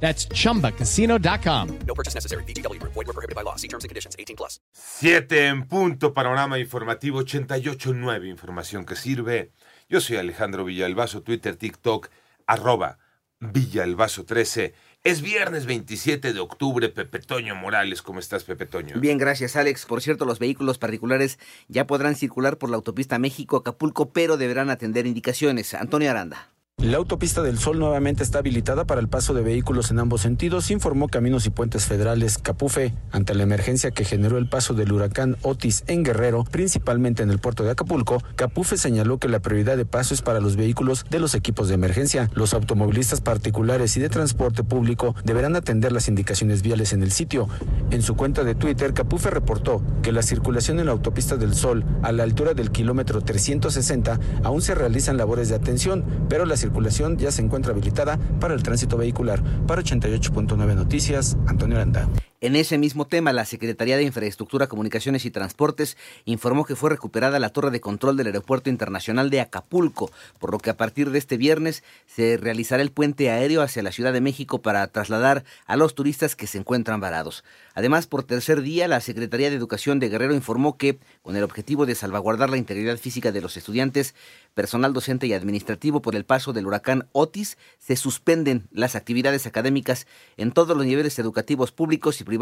That's chumbacasino.com. No purchase necessary. BGW. Void were prohibited by law. See terms and conditions. 18 plus. 7 en punto, panorama informativo 88.9, información que sirve. Yo soy Alejandro Villalbazo, Twitter, TikTok, arroba Villalbazo13. Es viernes 27 de octubre, Pepe Toño Morales. ¿Cómo estás, Pepe Toño? Bien, gracias, Alex. Por cierto, los vehículos particulares ya podrán circular por la autopista México-Acapulco, pero deberán atender indicaciones. Antonio Aranda. La autopista del Sol nuevamente está habilitada para el paso de vehículos en ambos sentidos, informó Caminos y Puentes Federales Capufe, ante la emergencia que generó el paso del huracán Otis en Guerrero, principalmente en el puerto de Acapulco. Capufe señaló que la prioridad de paso es para los vehículos de los equipos de emergencia. Los automovilistas particulares y de transporte público deberán atender las indicaciones viales en el sitio. En su cuenta de Twitter, Capufe reportó que la circulación en la autopista del Sol a la altura del kilómetro 360 aún se realizan labores de atención, pero la circulación ya se encuentra habilitada para el tránsito vehicular. Para 88.9 Noticias, Antonio Aranda. En ese mismo tema, la Secretaría de Infraestructura, Comunicaciones y Transportes informó que fue recuperada la torre de control del Aeropuerto Internacional de Acapulco, por lo que a partir de este viernes se realizará el puente aéreo hacia la Ciudad de México para trasladar a los turistas que se encuentran varados. Además, por tercer día, la Secretaría de Educación de Guerrero informó que, con el objetivo de salvaguardar la integridad física de los estudiantes, personal docente y administrativo por el paso del huracán Otis, se suspenden las actividades académicas en todos los niveles educativos públicos y privados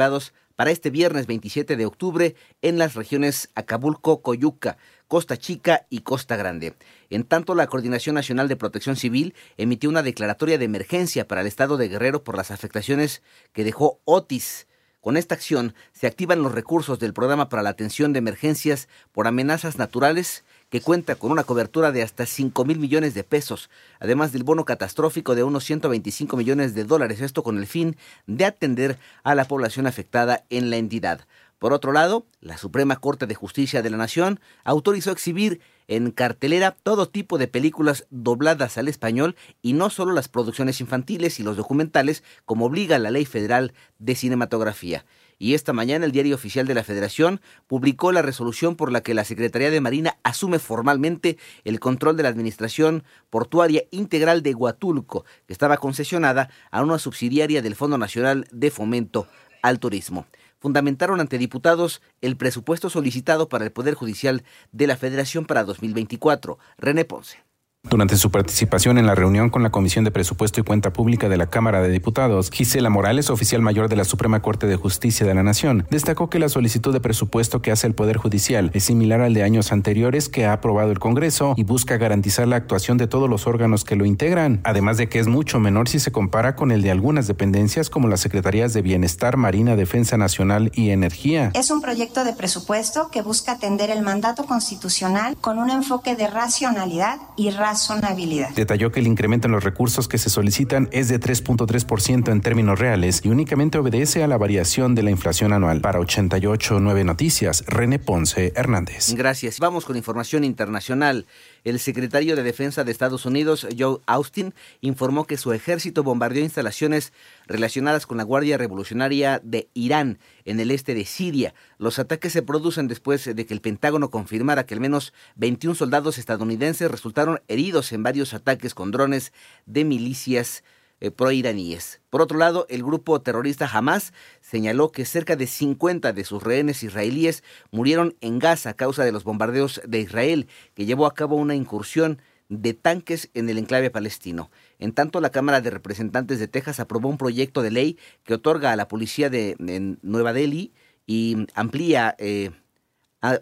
para este viernes 27 de octubre en las regiones Acapulco, Coyuca, Costa Chica y Costa Grande. En tanto, la Coordinación Nacional de Protección Civil emitió una declaratoria de emergencia para el estado de Guerrero por las afectaciones que dejó Otis. Con esta acción se activan los recursos del programa para la atención de emergencias por amenazas naturales que cuenta con una cobertura de hasta 5 mil millones de pesos, además del bono catastrófico de unos 125 millones de dólares, esto con el fin de atender a la población afectada en la entidad. Por otro lado, la Suprema Corte de Justicia de la Nación autorizó exhibir en cartelera todo tipo de películas dobladas al español y no solo las producciones infantiles y los documentales como obliga la Ley Federal de Cinematografía. Y esta mañana el Diario Oficial de la Federación publicó la resolución por la que la Secretaría de Marina asume formalmente el control de la Administración Portuaria Integral de Huatulco, que estaba concesionada a una subsidiaria del Fondo Nacional de Fomento al Turismo fundamentaron ante diputados el presupuesto solicitado para el Poder Judicial de la Federación para 2024. René Ponce. Durante su participación en la reunión con la Comisión de Presupuesto y Cuenta Pública de la Cámara de Diputados, Gisela Morales, oficial mayor de la Suprema Corte de Justicia de la Nación, destacó que la solicitud de presupuesto que hace el Poder Judicial es similar al de años anteriores que ha aprobado el Congreso y busca garantizar la actuación de todos los órganos que lo integran, además de que es mucho menor si se compara con el de algunas dependencias como las Secretarías de Bienestar, Marina, Defensa Nacional y Energía. Es un proyecto de presupuesto que busca atender el mandato constitucional con un enfoque de racionalidad y racionalidad razonabilidad. Detalló que el incremento en los recursos que se solicitan es de 3.3% en términos reales y únicamente obedece a la variación de la inflación anual. Para 88.9 Noticias, René Ponce Hernández. Gracias. Vamos con información internacional. El secretario de Defensa de Estados Unidos, Joe Austin, informó que su ejército bombardeó instalaciones relacionadas con la Guardia Revolucionaria de Irán en el este de Siria. Los ataques se producen después de que el Pentágono confirmara que al menos 21 soldados estadounidenses resultaron heridos en varios ataques con drones de milicias eh, proiraníes. Por otro lado, el grupo terrorista Hamas señaló que cerca de 50 de sus rehenes israelíes murieron en Gaza a causa de los bombardeos de Israel, que llevó a cabo una incursión de tanques en el enclave palestino. En tanto, la Cámara de Representantes de Texas aprobó un proyecto de ley que otorga a la policía de Nueva Delhi y amplía, eh,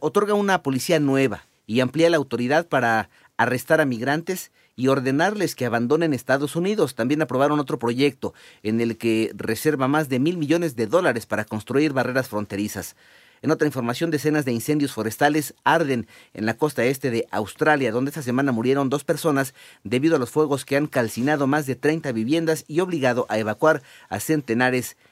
otorga una policía nueva y amplía la autoridad para arrestar a migrantes y ordenarles que abandonen Estados Unidos. También aprobaron otro proyecto en el que reserva más de mil millones de dólares para construir barreras fronterizas. En otra información, decenas de incendios forestales arden en la costa este de Australia, donde esta semana murieron dos personas debido a los fuegos que han calcinado más de 30 viviendas y obligado a evacuar a centenares de